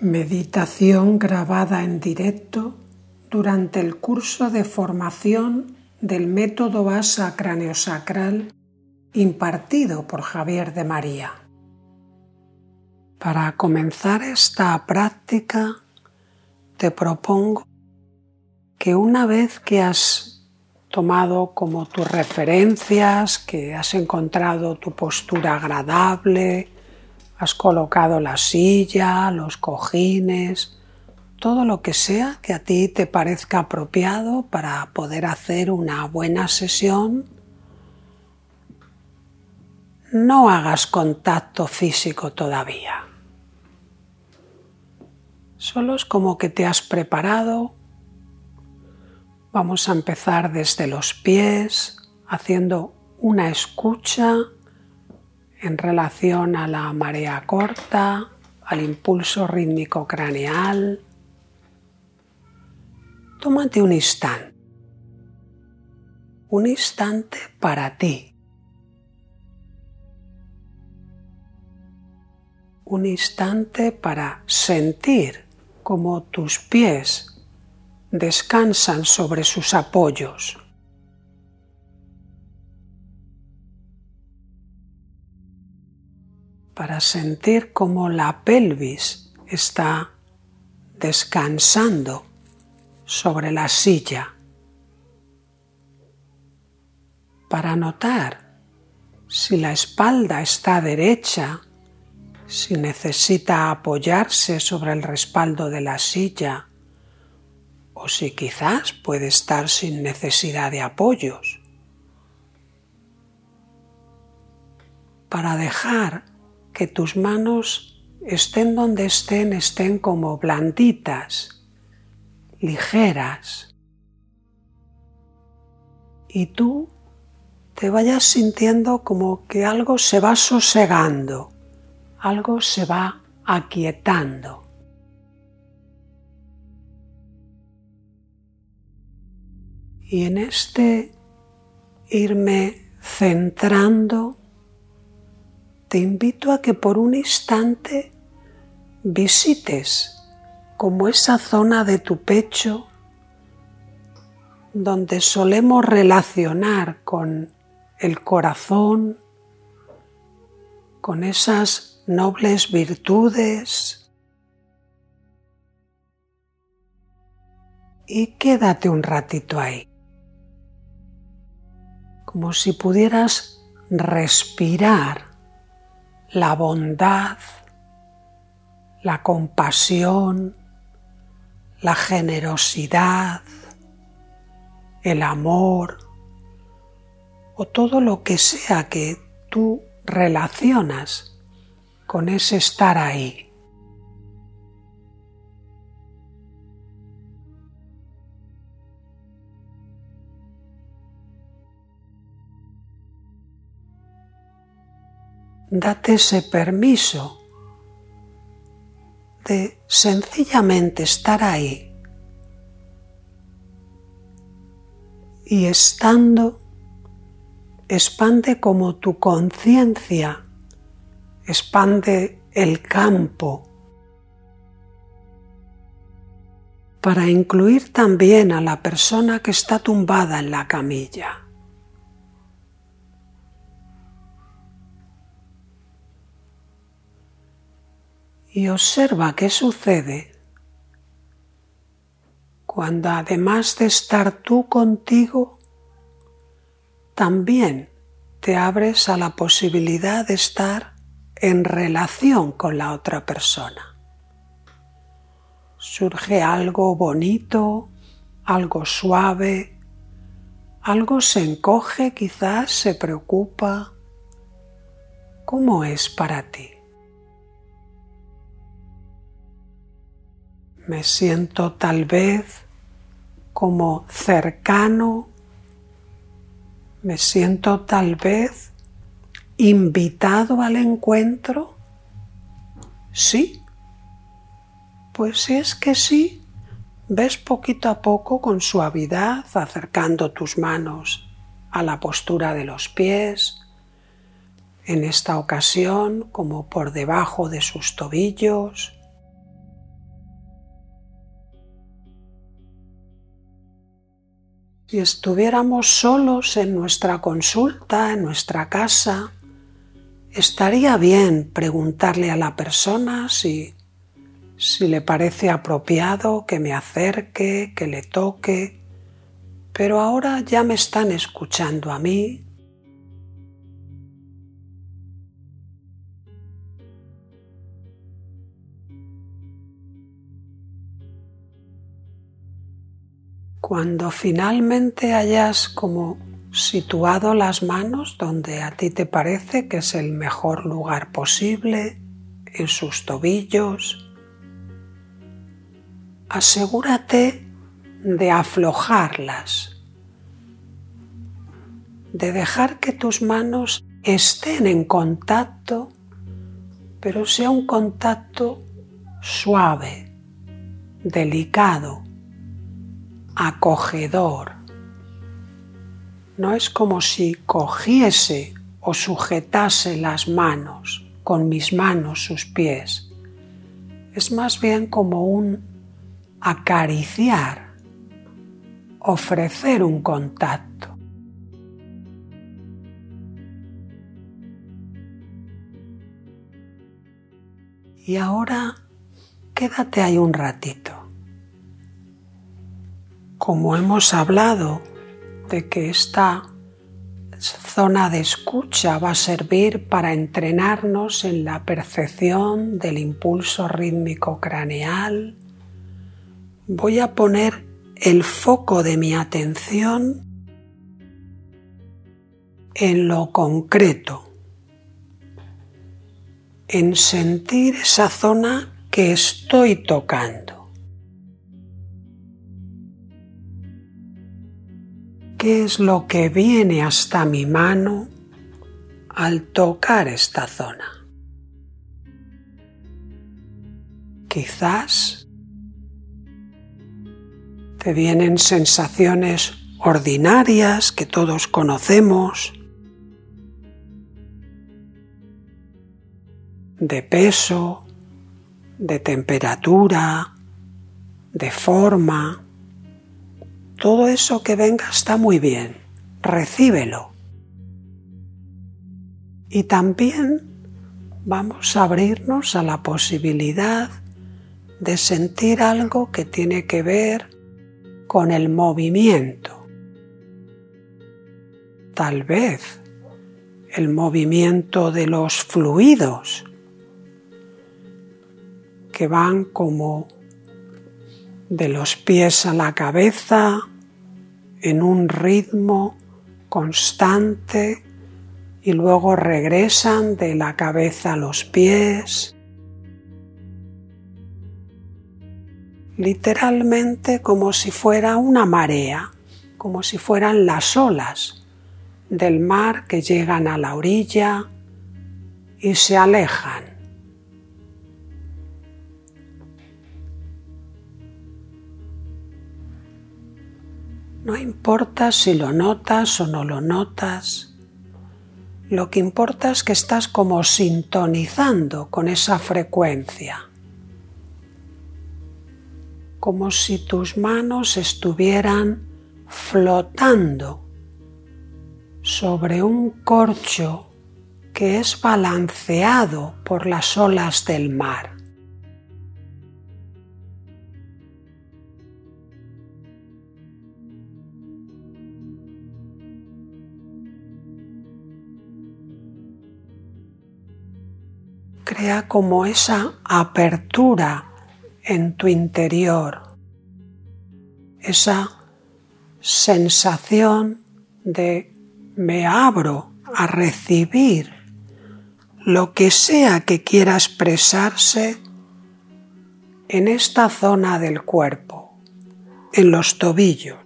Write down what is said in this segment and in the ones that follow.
Meditación grabada en directo durante el curso de formación del método Vasa Craneosacral impartido por Javier de María. Para comenzar esta práctica te propongo que una vez que has tomado como tus referencias, que has encontrado tu postura agradable, has colocado la silla, los cojines, todo lo que sea que a ti te parezca apropiado para poder hacer una buena sesión. No hagas contacto físico todavía. Solo es como que te has preparado. Vamos a empezar desde los pies, haciendo una escucha en relación a la marea corta, al impulso rítmico craneal. Tómate un instante, un instante para ti, un instante para sentir cómo tus pies descansan sobre sus apoyos. Para sentir cómo la pelvis está descansando sobre la silla, para notar si la espalda está derecha, si necesita apoyarse sobre el respaldo de la silla o si quizás puede estar sin necesidad de apoyos. Para dejar que tus manos estén donde estén, estén como blanditas, ligeras. Y tú te vayas sintiendo como que algo se va sosegando, algo se va aquietando. Y en este irme centrando te invito a que por un instante visites como esa zona de tu pecho donde solemos relacionar con el corazón, con esas nobles virtudes. Y quédate un ratito ahí, como si pudieras respirar la bondad, la compasión, la generosidad, el amor o todo lo que sea que tú relacionas con ese estar ahí. Date ese permiso de sencillamente estar ahí y estando expande como tu conciencia expande el campo para incluir también a la persona que está tumbada en la camilla. Y observa qué sucede cuando además de estar tú contigo, también te abres a la posibilidad de estar en relación con la otra persona. Surge algo bonito, algo suave, algo se encoge, quizás se preocupa. ¿Cómo es para ti? Me siento tal vez como cercano, me siento tal vez invitado al encuentro. Sí, pues si es que sí, ves poquito a poco con suavidad acercando tus manos a la postura de los pies, en esta ocasión como por debajo de sus tobillos, Si estuviéramos solos en nuestra consulta, en nuestra casa, estaría bien preguntarle a la persona si, si le parece apropiado que me acerque, que le toque, pero ahora ya me están escuchando a mí. Cuando finalmente hayas como situado las manos donde a ti te parece que es el mejor lugar posible, en sus tobillos, asegúrate de aflojarlas, de dejar que tus manos estén en contacto, pero sea un contacto suave, delicado, acogedor. No es como si cogiese o sujetase las manos con mis manos sus pies. Es más bien como un acariciar ofrecer un contacto. Y ahora quédate ahí un ratito. Como hemos hablado de que esta zona de escucha va a servir para entrenarnos en la percepción del impulso rítmico craneal, voy a poner el foco de mi atención en lo concreto, en sentir esa zona que estoy tocando. ¿Qué es lo que viene hasta mi mano al tocar esta zona? Quizás te vienen sensaciones ordinarias que todos conocemos, de peso, de temperatura, de forma. Todo eso que venga está muy bien, recíbelo. Y también vamos a abrirnos a la posibilidad de sentir algo que tiene que ver con el movimiento. Tal vez el movimiento de los fluidos que van como de los pies a la cabeza en un ritmo constante y luego regresan de la cabeza a los pies literalmente como si fuera una marea, como si fueran las olas del mar que llegan a la orilla y se alejan. No importa si lo notas o no lo notas, lo que importa es que estás como sintonizando con esa frecuencia como si tus manos estuvieran flotando sobre un corcho que es balanceado por las olas del mar. Crea como esa apertura en tu interior, esa sensación de me abro a recibir lo que sea que quiera expresarse en esta zona del cuerpo, en los tobillos.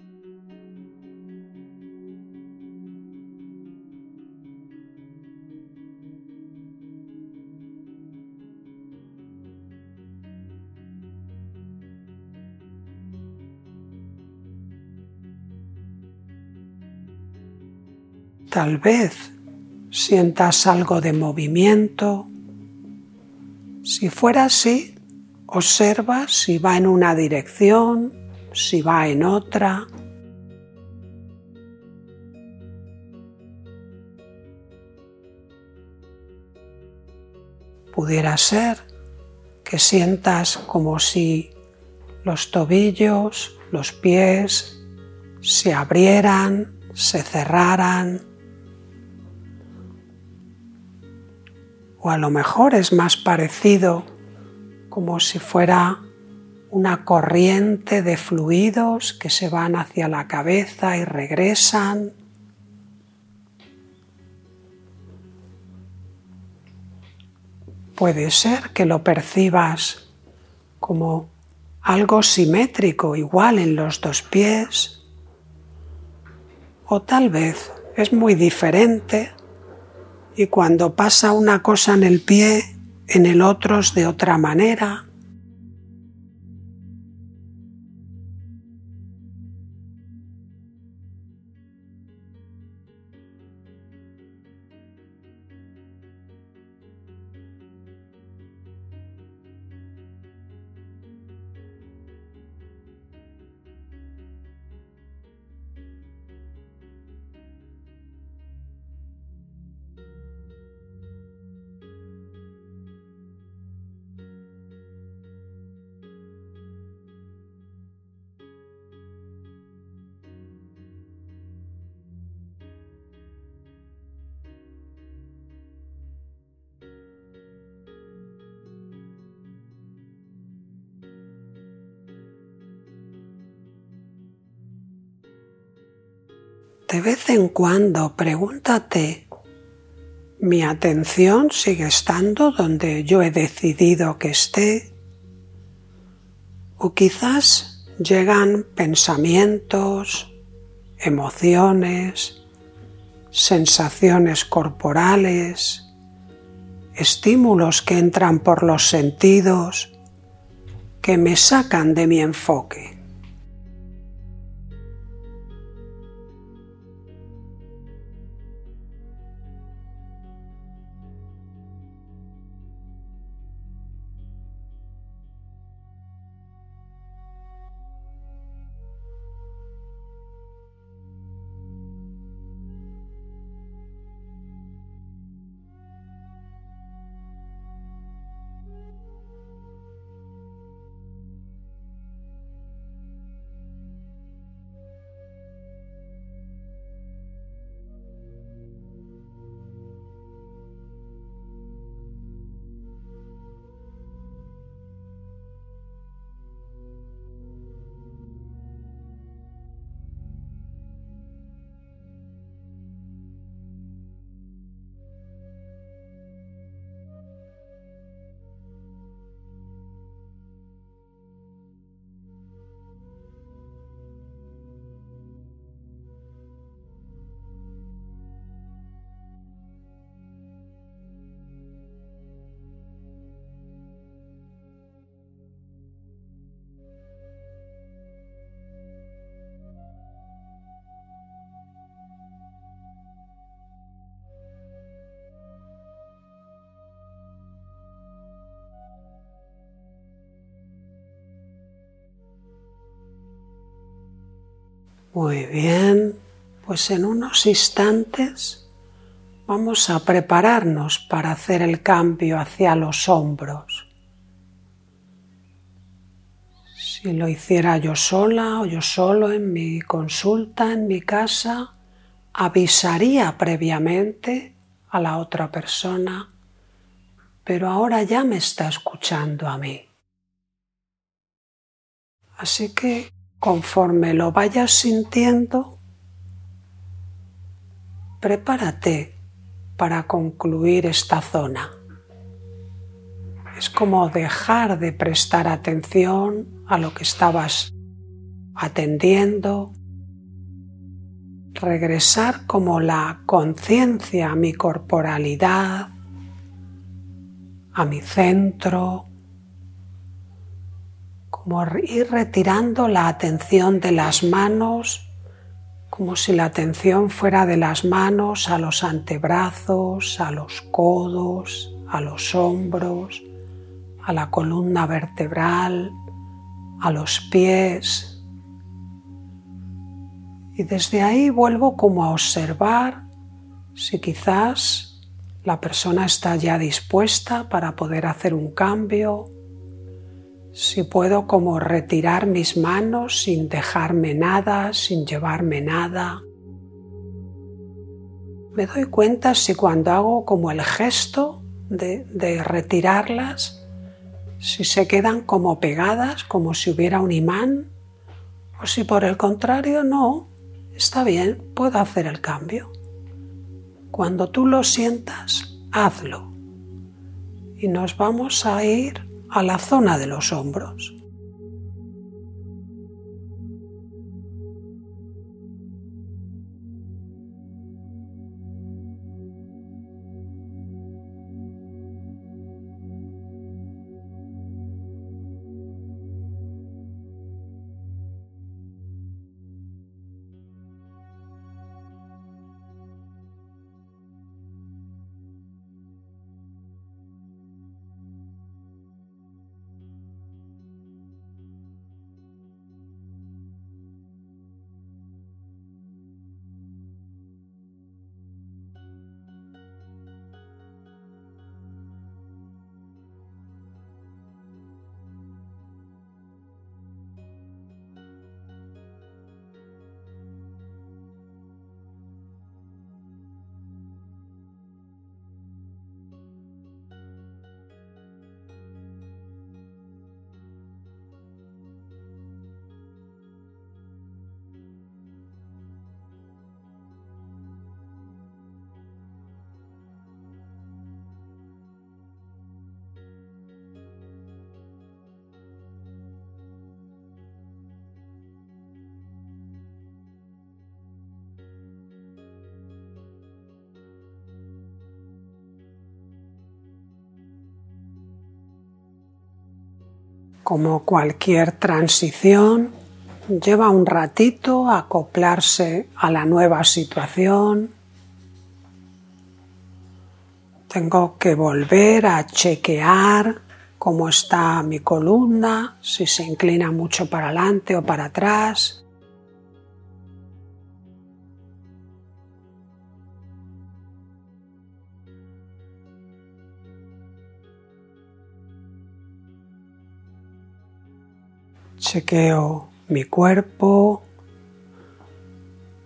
Tal vez sientas algo de movimiento. Si fuera así, observa si va en una dirección, si va en otra. Pudiera ser que sientas como si los tobillos, los pies se abrieran, se cerraran. O a lo mejor es más parecido como si fuera una corriente de fluidos que se van hacia la cabeza y regresan. Puede ser que lo percibas como algo simétrico, igual en los dos pies, o tal vez es muy diferente y cuando pasa una cosa en el pie, en el otro es de otra manera. De vez en cuando pregúntate, ¿mi atención sigue estando donde yo he decidido que esté? O quizás llegan pensamientos, emociones, sensaciones corporales, estímulos que entran por los sentidos que me sacan de mi enfoque. Muy bien, pues en unos instantes vamos a prepararnos para hacer el cambio hacia los hombros. Si lo hiciera yo sola o yo solo en mi consulta, en mi casa, avisaría previamente a la otra persona, pero ahora ya me está escuchando a mí. Así que Conforme lo vayas sintiendo, prepárate para concluir esta zona. Es como dejar de prestar atención a lo que estabas atendiendo, regresar como la conciencia a mi corporalidad, a mi centro, como ir retirando la atención de las manos, como si la atención fuera de las manos a los antebrazos, a los codos, a los hombros, a la columna vertebral, a los pies. Y desde ahí vuelvo como a observar si quizás la persona está ya dispuesta para poder hacer un cambio, si puedo como retirar mis manos sin dejarme nada, sin llevarme nada. Me doy cuenta si cuando hago como el gesto de, retirarlas, si se quedan como pegadas, como si hubiera un imán, o si por el contrario no, está bien, puedo hacer el cambio. Cuando tú lo sientas, hazlo. Y nos vamos a ir a la zona de los hombros. Como cualquier transición, lleva un ratito a acoplarse a la nueva situación. Tengo que volver a chequear cómo está mi columna, si se inclina mucho para adelante o para atrás. Chequeo mi cuerpo.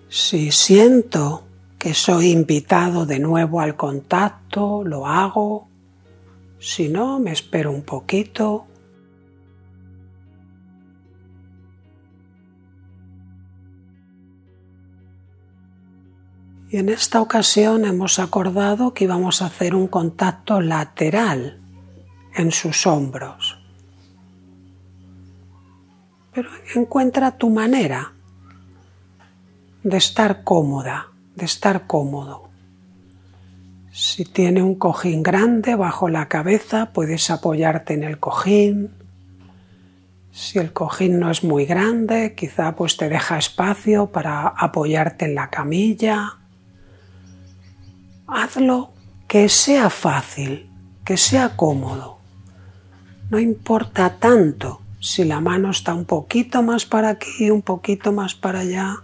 Si siento que soy invitado de nuevo al contacto, lo hago. Si no, me espero un poquito. Y en esta ocasión hemos acordado que íbamos a hacer un contacto lateral en sus hombros pero encuentra tu manera de estar cómoda, de estar cómodo. Si tiene un cojín grande bajo la cabeza, puedes apoyarte en el cojín. Si el cojín no es muy grande, quizá pues te deja espacio para apoyarte en la camilla. Hazlo que sea fácil, que sea cómodo. No importa tanto si la mano está un poquito más para aquí, un poquito más para allá.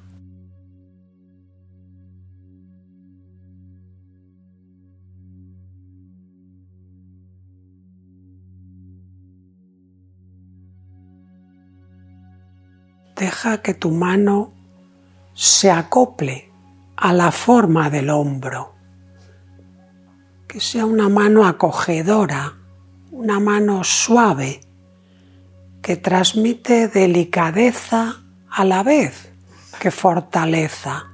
Deja que tu mano se acople a la forma del hombro, que sea una mano acogedora, una mano suave que transmite delicadeza a la vez que fortaleza.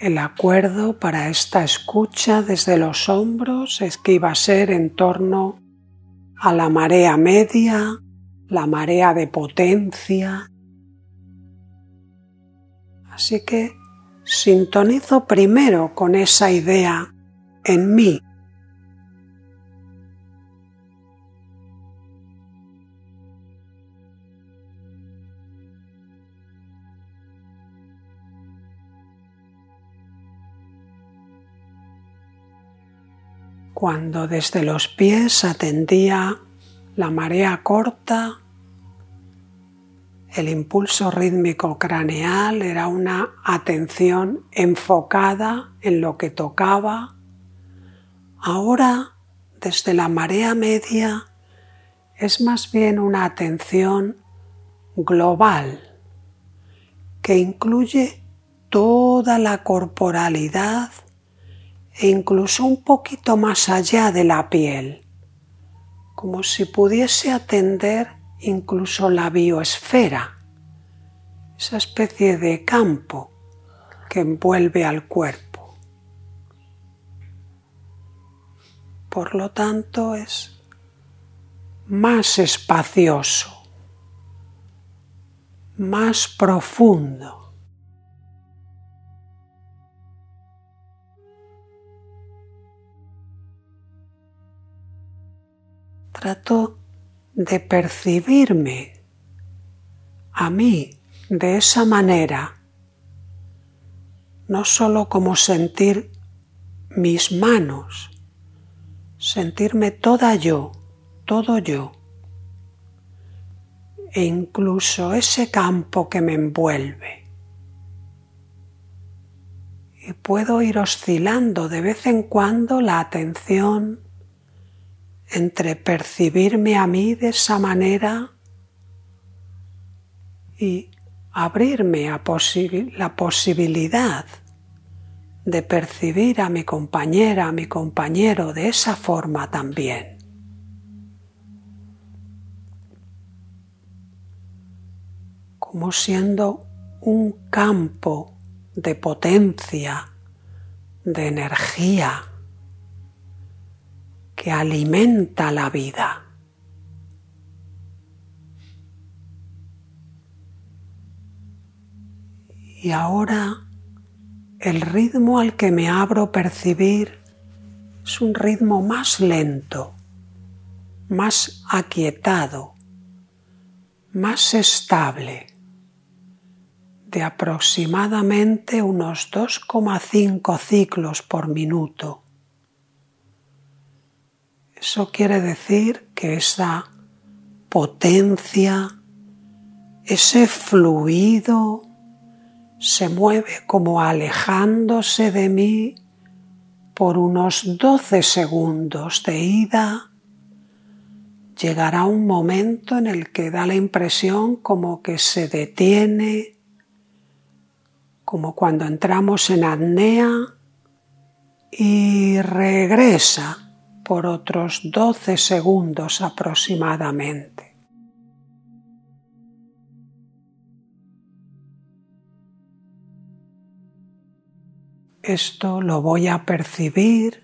El acuerdo para esta escucha desde los hombros es que iba a ser en torno a la marea media, la marea de potencia. Así que sintonizo primero con esa idea en mí cuando desde los pies atendía la marea corta, el impulso rítmico craneal era una atención enfocada en lo que tocaba. Ahora, desde la marea media, es más bien una atención global que incluye toda la corporalidad e incluso un poquito más allá de la piel, como si pudiese atender incluso la biosfera, esa especie de campo que envuelve al cuerpo. Por lo tanto es más espacioso, más profundo. Trato de percibirme a mí de esa manera, no solo como sentir mis manos, sentirme toda yo, todo yo, e incluso ese campo que me envuelve. Y puedo ir oscilando de vez en cuando la atención entre percibirme a mí de esa manera y abrirme a la posibilidad de percibir a mi compañera, a mi compañero de esa forma también. Como siendo un campo de potencia, de energía, que alimenta la vida. Y ahora el ritmo al que me abro percibir es un ritmo más lento, más aquietado, más estable, de aproximadamente unos 2,5 ciclos por minuto. Eso quiere decir que esa potencia, ese fluido, se mueve como alejándose de mí por unos 12 segundos de ida. Llegará un momento en el que da la impresión como que se detiene, como cuando entramos en apnea y regresa por otros 12 segundos aproximadamente. Esto lo voy a percibir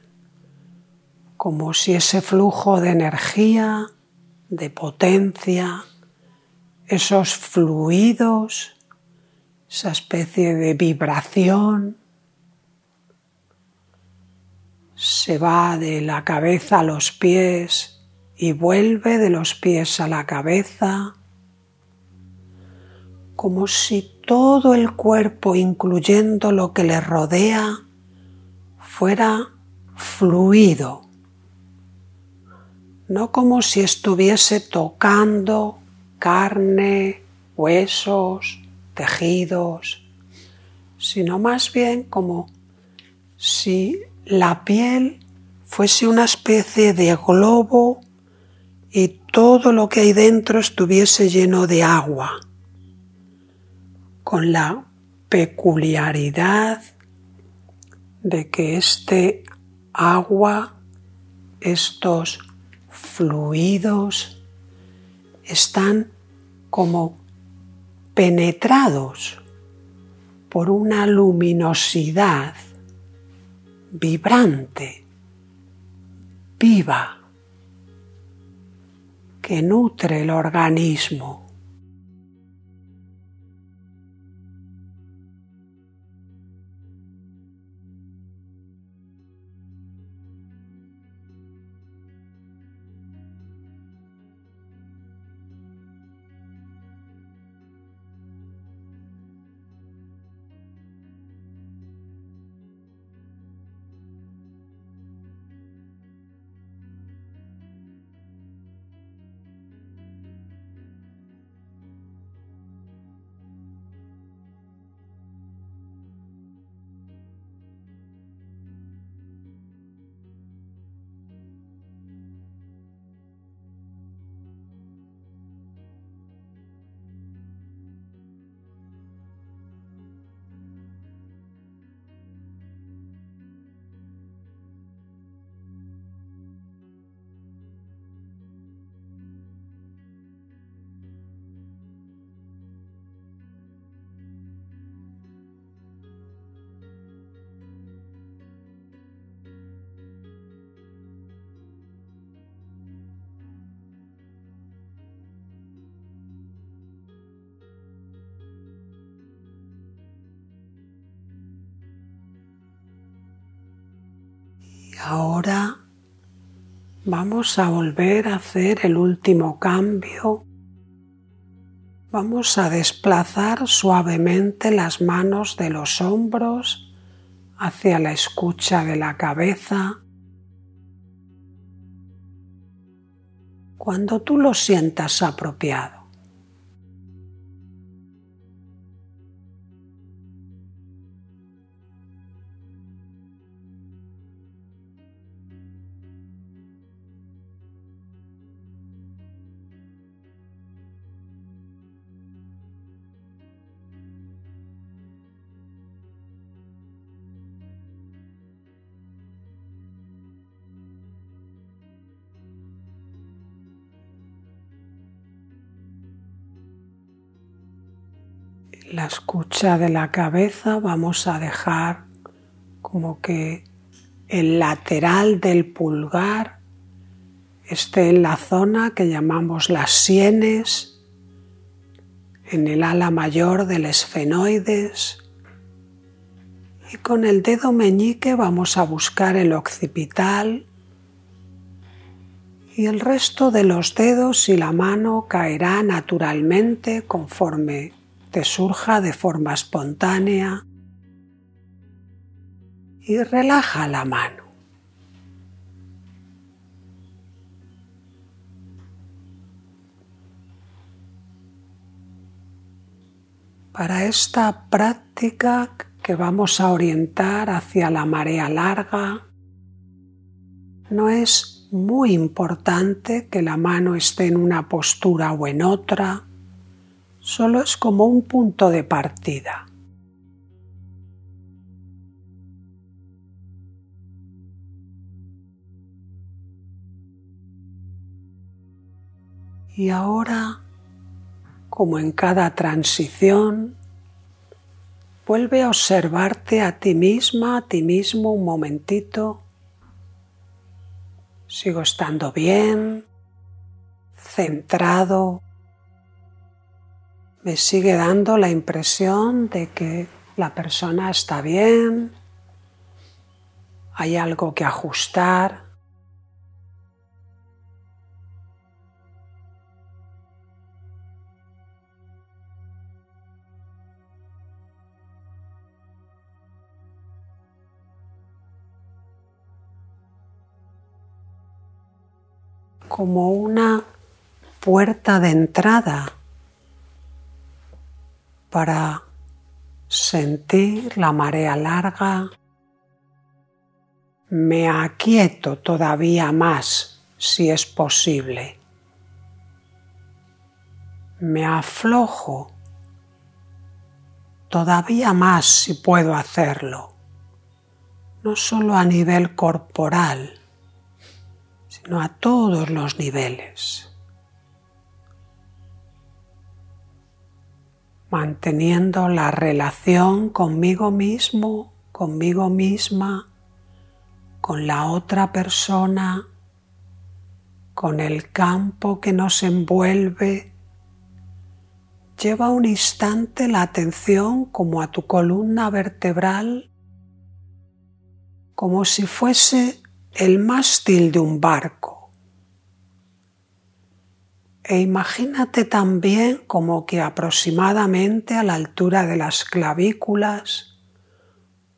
como si ese flujo de energía, de potencia, esos fluidos, esa especie de vibración, se va de la cabeza a los pies y vuelve de los pies a la cabeza, como si todo el cuerpo, incluyendo lo que le rodea, fuera fluido, no como si estuviese tocando carne, huesos, tejidos, sino más bien como si la piel fuese una especie de globo y todo lo que hay dentro estuviese lleno de agua, con la peculiaridad de que este agua, estos fluidos, están como penetrados por una luminosidad vibrante, viva, que nutre el organismo. Ahora vamos a volver a hacer el último cambio. Vamos a desplazar suavemente las manos de los hombros hacia la escucha de la cabeza. Cuando tú lo sientas apropiado. De la cabeza vamos a dejar como que el lateral del pulgar esté en la zona que llamamos las sienes, en el ala mayor del esfenoides. Y con el dedo meñique vamos a buscar el occipital y el resto de los dedos y la mano caerá naturalmente conforme te surja de forma espontánea y relaja la mano. Para esta práctica que vamos a orientar hacia la marea larga, no es muy importante que la mano esté en una postura o en otra, solo es como un punto de partida. Y ahora, como en cada transición, vuelve a observarte a ti misma, a ti mismo un momentito. Sigo estando bien, centrado, me sigue dando la impresión de que la persona está bien, hay algo que ajustar. como una puerta de entrada para sentir la marea larga. Me aquieto todavía más si es posible. Me aflojo todavía más si puedo hacerlo, no solo a nivel corporal, sino a todos los niveles. Manteniendo la relación conmigo mismo, conmigo misma, con la otra persona, con el campo que nos envuelve. Lleva un instante la atención como a tu columna vertebral, como si fuese el mástil de un barco e imagínate también como que aproximadamente a la altura de las clavículas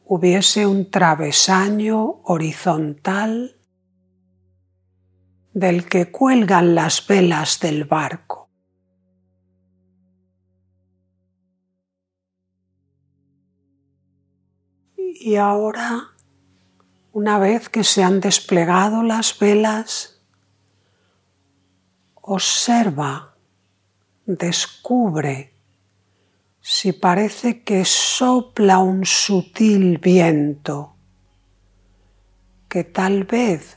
hubiese un travesaño horizontal del que cuelgan las velas del barco. Y ahora, una vez que se han desplegado las velas, Observa, descubre si parece que sopla un sutil viento que tal vez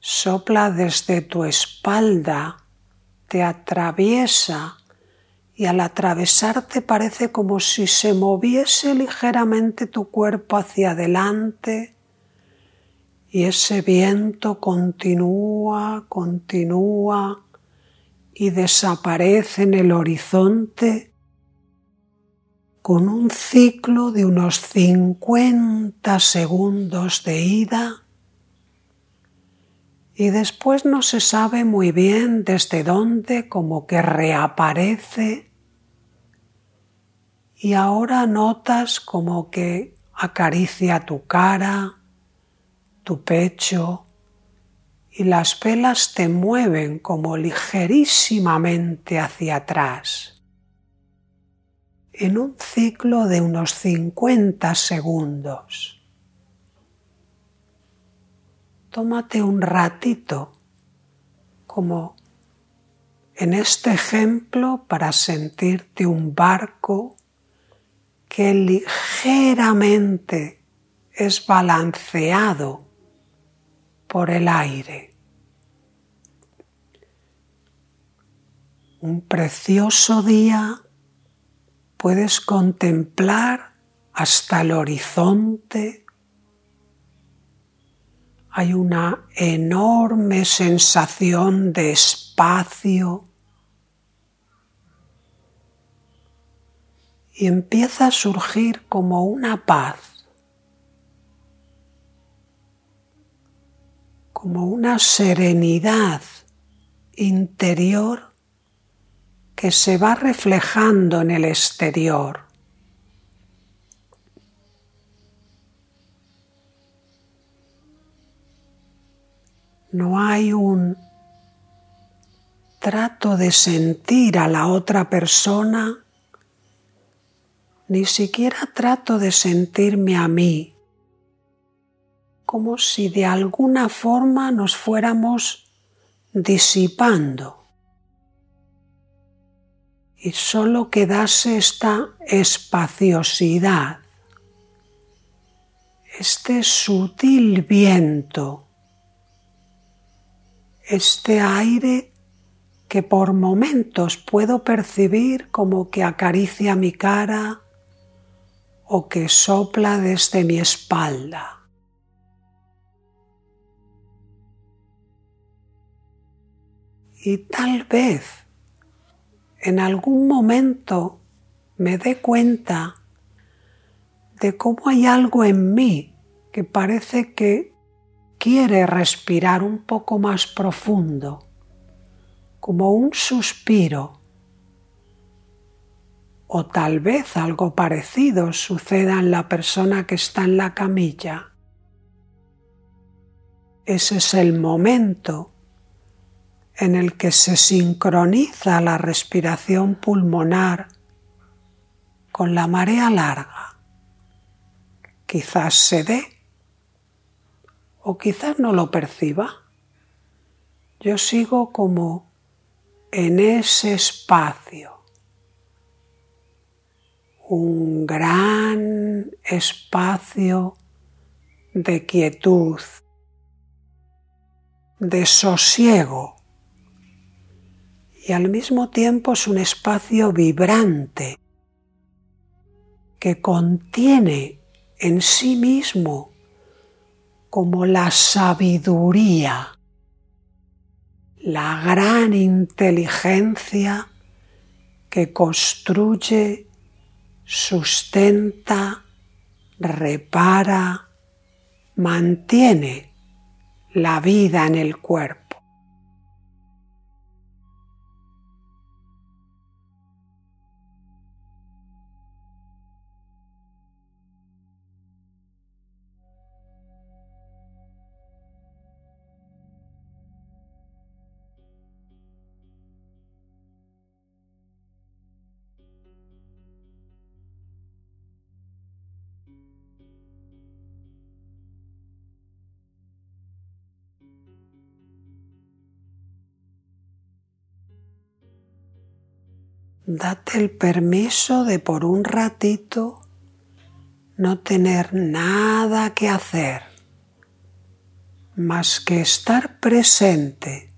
sopla desde tu espalda, te atraviesa y al atravesarte parece como si se moviese ligeramente tu cuerpo hacia adelante y ese viento continúa, continúa y desaparece en el horizonte con un ciclo de unos 50 segundos de ida. Y después no se sabe muy bien desde dónde como que reaparece. Y ahora notas como que acaricia tu cara, tu pecho y las velas te mueven como ligerísimamente hacia atrás en un ciclo de unos 50 segundos. tómate un ratito, como en este ejemplo, para sentirte un barco que ligeramente es balanceado por el aire. Un precioso día puedes contemplar hasta el horizonte. Hay una enorme sensación de espacio. Y empieza a surgir como una paz, como una serenidad interior que se va reflejando en el exterior. no hay un trato de sentir a la otra persona, ni siquiera trato de sentirme a mí, como si de alguna forma nos fuéramos disipando y solo quedase esta espaciosidad, este sutil viento este aire que por momentos puedo percibir como que acaricia mi cara o que sopla desde mi espalda. Y tal vez en algún momento me dé cuenta de cómo hay algo en mí que parece que quiere respirar un poco más profundo, como un suspiro, o tal vez algo parecido suceda en la persona que está en la camilla. Ese es el momento en el que se sincroniza la respiración pulmonar con la marea larga. Quizás se dé o quizás no lo perciba. Yo sigo como en ese espacio, un gran espacio de quietud, de sosiego y al mismo tiempo es un espacio vibrante que contiene en sí mismo como la sabiduría, la gran inteligencia que construye, sustenta, repara, mantiene la vida en el cuerpo. Date el permiso de por un ratito no tener nada que hacer más que estar presente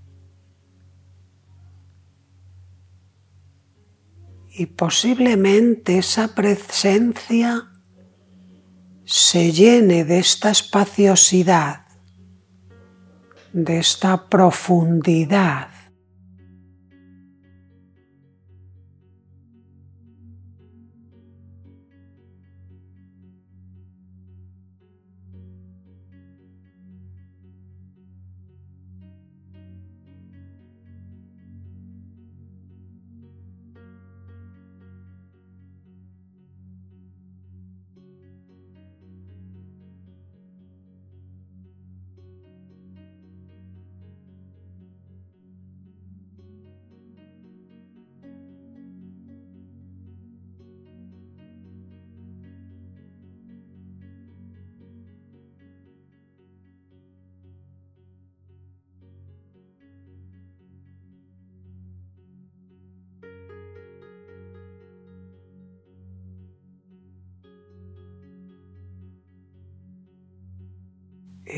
y posiblemente esa presencia se llene de esta espaciosidad, de esta profundidad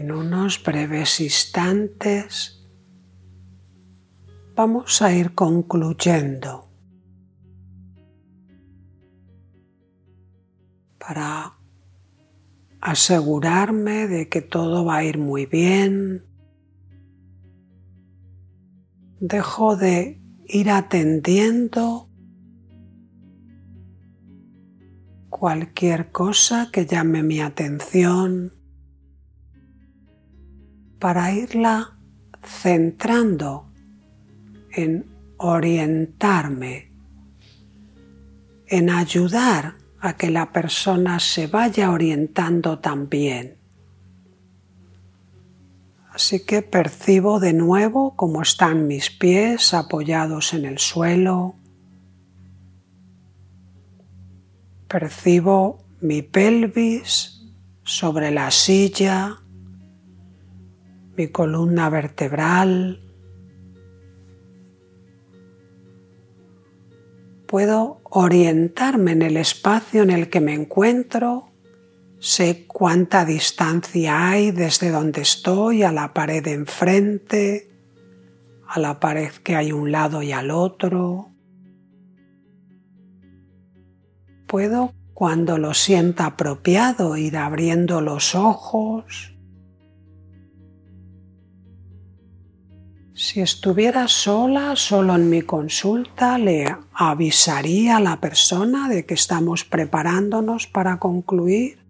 En unos breves instantes vamos a ir concluyendo para asegurarme de que todo va a ir muy bien. Dejo de ir atendiendo cualquier cosa que llame mi atención para irla centrando en orientarme, en ayudar a que la persona se vaya orientando también. Así que percibo de nuevo cómo están mis pies apoyados en el suelo. Percibo mi pelvis sobre la silla mi columna vertebral. Puedo orientarme en el espacio en el que me encuentro, sé cuánta distancia hay desde donde estoy a la pared de enfrente, a la pared que hay un lado y al otro. Puedo, cuando lo sienta apropiado, ir abriendo los ojos Si estuviera sola, solo en mi consulta, le avisaría a la persona de que estamos preparándonos para concluir.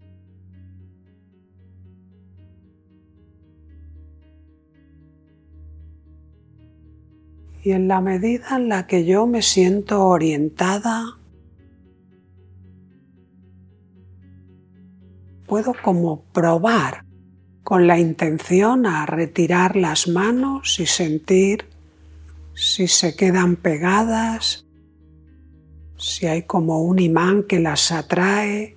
Y en la medida en la que yo me siento orientada, puedo como probar con la intención a retirar las manos y sentir si se quedan pegadas, si hay como un imán que las atrae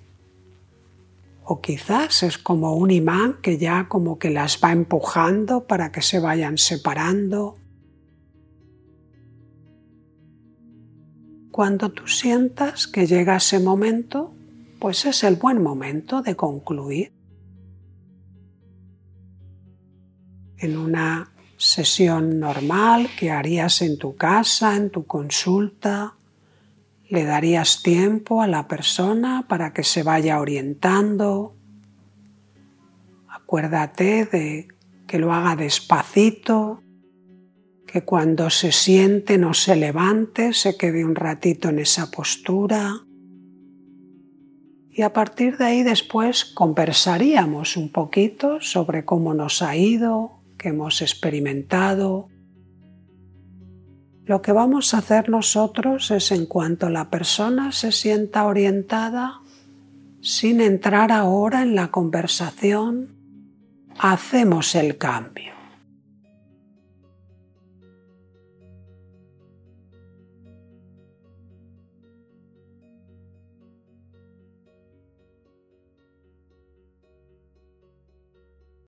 o quizás es como un imán que ya como que las va empujando para que se vayan separando. Cuando tú sientas que llega ese momento, pues es el buen momento de concluir. En una sesión normal que harías en tu casa, en tu consulta, le darías tiempo a la persona para que se vaya orientando. Acuérdate de que lo haga despacito, que cuando se siente no se levante, se quede un ratito en esa postura. Y a partir de ahí después conversaríamos un poquito sobre cómo nos ha ido, hemos experimentado. Lo que vamos a hacer nosotros es en cuanto la persona se sienta orientada, sin entrar ahora en la conversación, hacemos el cambio.